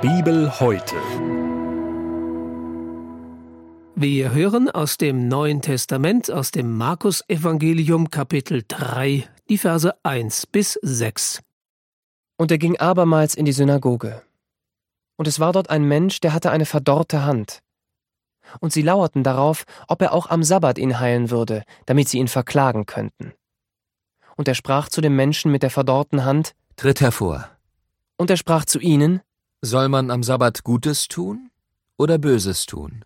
Bibel heute. Wir hören aus dem Neuen Testament, aus dem Markus-Evangelium, Kapitel 3, die Verse 1 bis 6. Und er ging abermals in die Synagoge. Und es war dort ein Mensch, der hatte eine verdorrte Hand. Und sie lauerten darauf, ob er auch am Sabbat ihn heilen würde, damit sie ihn verklagen könnten. Und er sprach zu dem Menschen mit der verdorrten Hand, Tritt hervor. Und er sprach zu ihnen, Soll man am Sabbat Gutes tun oder Böses tun?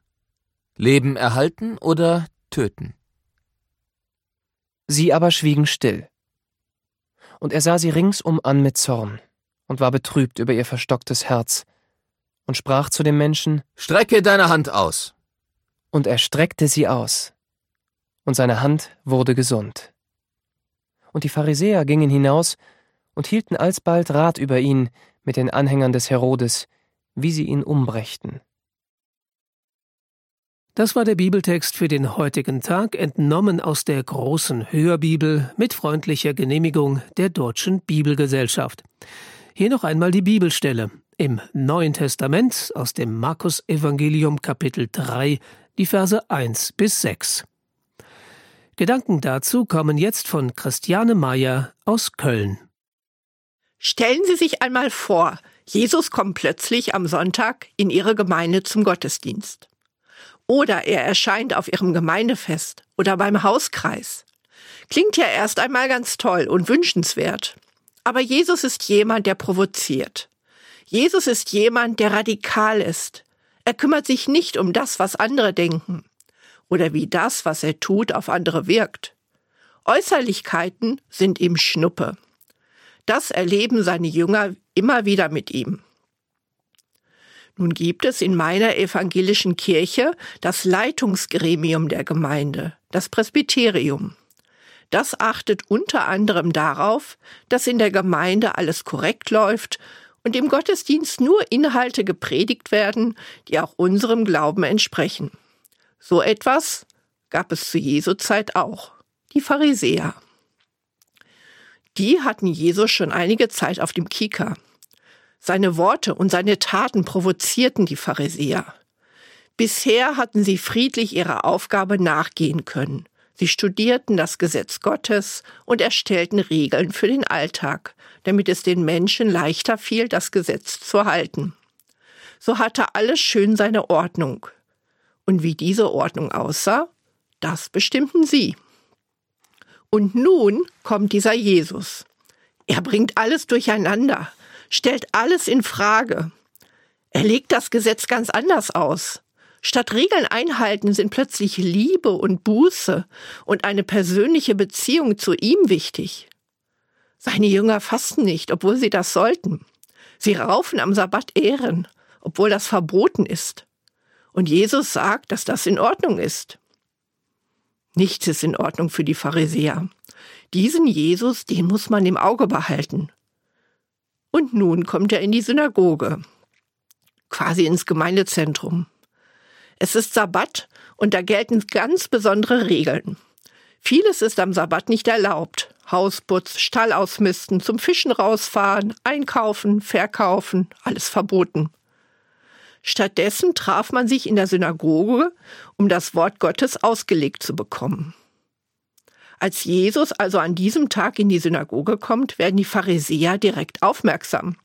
Leben erhalten oder töten? Sie aber schwiegen still. Und er sah sie ringsum an mit Zorn und war betrübt über ihr verstocktes Herz und sprach zu dem Menschen, Strecke deine Hand aus. Und er streckte sie aus, und seine Hand wurde gesund. Und die Pharisäer gingen hinaus und hielten alsbald Rat über ihn mit den Anhängern des Herodes, wie sie ihn umbrächten. Das war der Bibeltext für den heutigen Tag, entnommen aus der großen Hörbibel mit freundlicher Genehmigung der Deutschen Bibelgesellschaft. Hier noch einmal die Bibelstelle im Neuen Testament aus dem Markus Evangelium Kapitel 3, die Verse 1 bis 6. Gedanken dazu kommen jetzt von Christiane Meyer aus Köln. Stellen Sie sich einmal vor, Jesus kommt plötzlich am Sonntag in Ihre Gemeinde zum Gottesdienst. Oder er erscheint auf Ihrem Gemeindefest oder beim Hauskreis. Klingt ja erst einmal ganz toll und wünschenswert. Aber Jesus ist jemand, der provoziert. Jesus ist jemand, der radikal ist. Er kümmert sich nicht um das, was andere denken oder wie das, was er tut, auf andere wirkt. Äußerlichkeiten sind ihm Schnuppe. Das erleben seine Jünger immer wieder mit ihm. Nun gibt es in meiner evangelischen Kirche das Leitungsgremium der Gemeinde, das Presbyterium. Das achtet unter anderem darauf, dass in der Gemeinde alles korrekt läuft und im Gottesdienst nur Inhalte gepredigt werden, die auch unserem Glauben entsprechen. So etwas gab es zu Jesu Zeit auch, die Pharisäer. Die hatten Jesus schon einige Zeit auf dem Kieker. Seine Worte und seine Taten provozierten die Pharisäer. Bisher hatten sie friedlich ihrer Aufgabe nachgehen können. Sie studierten das Gesetz Gottes und erstellten Regeln für den Alltag, damit es den Menschen leichter fiel, das Gesetz zu halten. So hatte alles schön seine Ordnung. Und wie diese Ordnung aussah, das bestimmten sie. Und nun kommt dieser Jesus. Er bringt alles durcheinander stellt alles in Frage. Er legt das Gesetz ganz anders aus. Statt Regeln einhalten sind plötzlich Liebe und Buße und eine persönliche Beziehung zu ihm wichtig. Seine Jünger fasten nicht, obwohl sie das sollten. Sie raufen am Sabbat Ehren, obwohl das verboten ist. Und Jesus sagt, dass das in Ordnung ist. Nichts ist in Ordnung für die Pharisäer. Diesen Jesus, den muss man im Auge behalten. Und nun kommt er in die Synagoge, quasi ins Gemeindezentrum. Es ist Sabbat und da gelten ganz besondere Regeln. Vieles ist am Sabbat nicht erlaubt. Hausputz, Stall ausmisten, zum Fischen rausfahren, einkaufen, verkaufen, alles verboten. Stattdessen traf man sich in der Synagoge, um das Wort Gottes ausgelegt zu bekommen. Als Jesus also an diesem Tag in die Synagoge kommt, werden die Pharisäer direkt aufmerksam.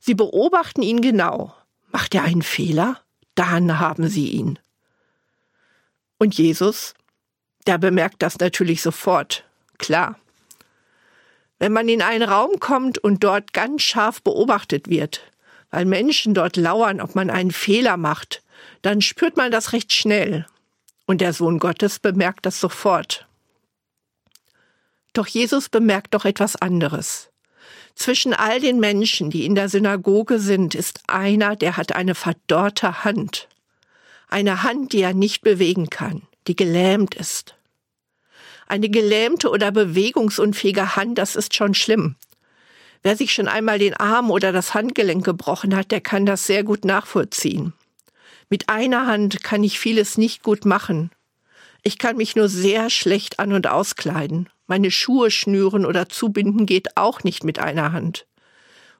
Sie beobachten ihn genau. Macht er einen Fehler? Dann haben sie ihn. Und Jesus, der bemerkt das natürlich sofort. Klar. Wenn man in einen Raum kommt und dort ganz scharf beobachtet wird, weil Menschen dort lauern, ob man einen Fehler macht, dann spürt man das recht schnell. Und der Sohn Gottes bemerkt das sofort. Doch Jesus bemerkt doch etwas anderes. Zwischen all den Menschen, die in der Synagoge sind, ist einer, der hat eine verdorrte Hand. Eine Hand, die er nicht bewegen kann, die gelähmt ist. Eine gelähmte oder bewegungsunfähige Hand, das ist schon schlimm. Wer sich schon einmal den Arm oder das Handgelenk gebrochen hat, der kann das sehr gut nachvollziehen. Mit einer Hand kann ich vieles nicht gut machen. Ich kann mich nur sehr schlecht an und auskleiden. Meine Schuhe schnüren oder zubinden geht auch nicht mit einer Hand.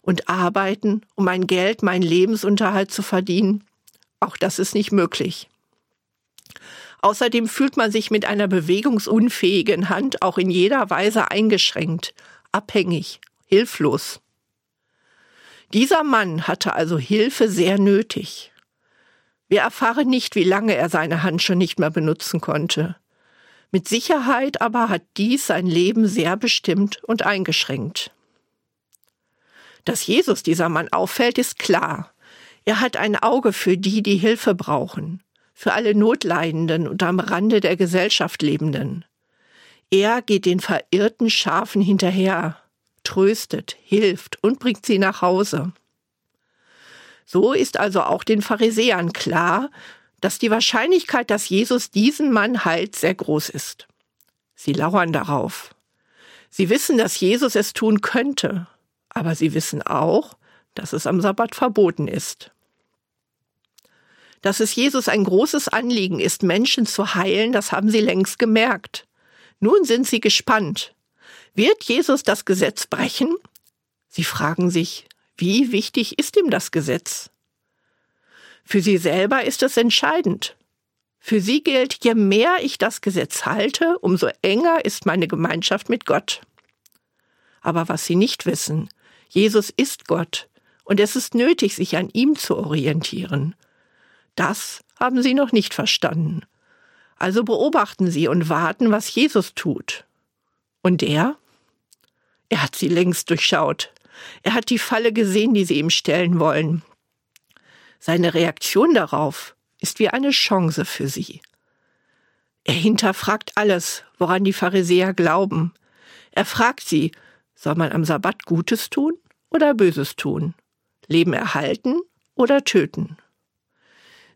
und arbeiten, um mein Geld, meinen Lebensunterhalt zu verdienen? Auch das ist nicht möglich. Außerdem fühlt man sich mit einer bewegungsunfähigen Hand auch in jeder Weise eingeschränkt, abhängig, hilflos. Dieser Mann hatte also Hilfe sehr nötig. Wir erfahren nicht, wie lange er seine Hand schon nicht mehr benutzen konnte. Mit Sicherheit aber hat dies sein Leben sehr bestimmt und eingeschränkt. Dass Jesus dieser Mann auffällt, ist klar. Er hat ein Auge für die, die Hilfe brauchen für alle Notleidenden und am Rande der Gesellschaft Lebenden. Er geht den verirrten Schafen hinterher, tröstet, hilft und bringt sie nach Hause. So ist also auch den Pharisäern klar, dass die Wahrscheinlichkeit, dass Jesus diesen Mann heilt, sehr groß ist. Sie lauern darauf. Sie wissen, dass Jesus es tun könnte, aber sie wissen auch, dass es am Sabbat verboten ist dass es Jesus ein großes Anliegen ist, Menschen zu heilen, das haben sie längst gemerkt. Nun sind sie gespannt. Wird Jesus das Gesetz brechen? Sie fragen sich, wie wichtig ist ihm das Gesetz? Für sie selber ist es entscheidend. Für sie gilt, je mehr ich das Gesetz halte, umso enger ist meine Gemeinschaft mit Gott. Aber was sie nicht wissen, Jesus ist Gott, und es ist nötig, sich an ihm zu orientieren. Das haben sie noch nicht verstanden. Also beobachten sie und warten, was Jesus tut. Und er? Er hat sie längst durchschaut. Er hat die Falle gesehen, die sie ihm stellen wollen. Seine Reaktion darauf ist wie eine Chance für sie. Er hinterfragt alles, woran die Pharisäer glauben. Er fragt sie, soll man am Sabbat Gutes tun oder Böses tun? Leben erhalten oder töten?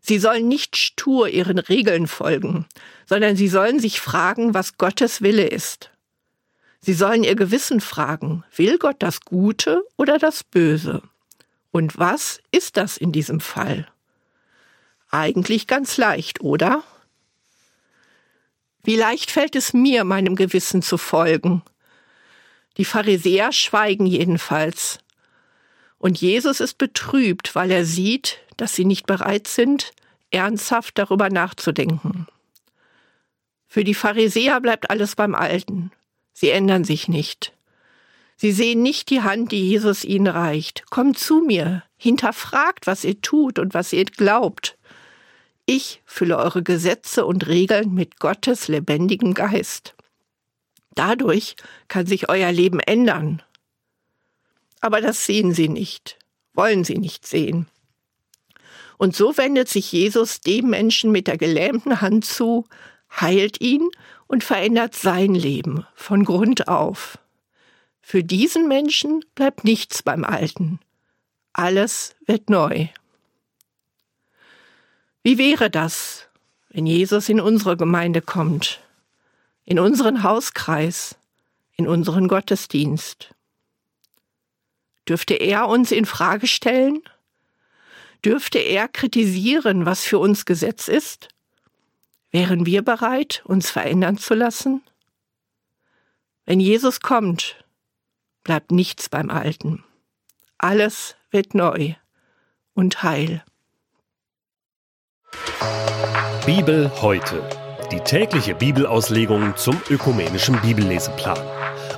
Sie sollen nicht stur ihren Regeln folgen, sondern sie sollen sich fragen, was Gottes Wille ist. Sie sollen ihr Gewissen fragen, will Gott das Gute oder das Böse? Und was ist das in diesem Fall? Eigentlich ganz leicht, oder? Wie leicht fällt es mir, meinem Gewissen zu folgen? Die Pharisäer schweigen jedenfalls. Und Jesus ist betrübt, weil er sieht, dass sie nicht bereit sind, ernsthaft darüber nachzudenken. Für die Pharisäer bleibt alles beim Alten. Sie ändern sich nicht. Sie sehen nicht die Hand, die Jesus ihnen reicht. Kommt zu mir, hinterfragt, was ihr tut und was ihr glaubt. Ich fülle eure Gesetze und Regeln mit Gottes lebendigem Geist. Dadurch kann sich euer Leben ändern. Aber das sehen sie nicht, wollen sie nicht sehen. Und so wendet sich Jesus dem Menschen mit der gelähmten Hand zu, heilt ihn und verändert sein Leben von Grund auf. Für diesen Menschen bleibt nichts beim Alten. Alles wird neu. Wie wäre das, wenn Jesus in unsere Gemeinde kommt, in unseren Hauskreis, in unseren Gottesdienst? Dürfte er uns in Frage stellen? Dürfte er kritisieren, was für uns Gesetz ist? Wären wir bereit, uns verändern zu lassen? Wenn Jesus kommt, bleibt nichts beim Alten. Alles wird neu und heil. Bibel heute. Die tägliche Bibelauslegung zum ökumenischen Bibelleseplan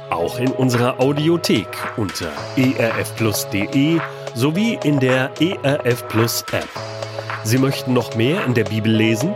auch in unserer Audiothek unter erfplus.de sowie in der ERF Plus App. Sie möchten noch mehr in der Bibel lesen?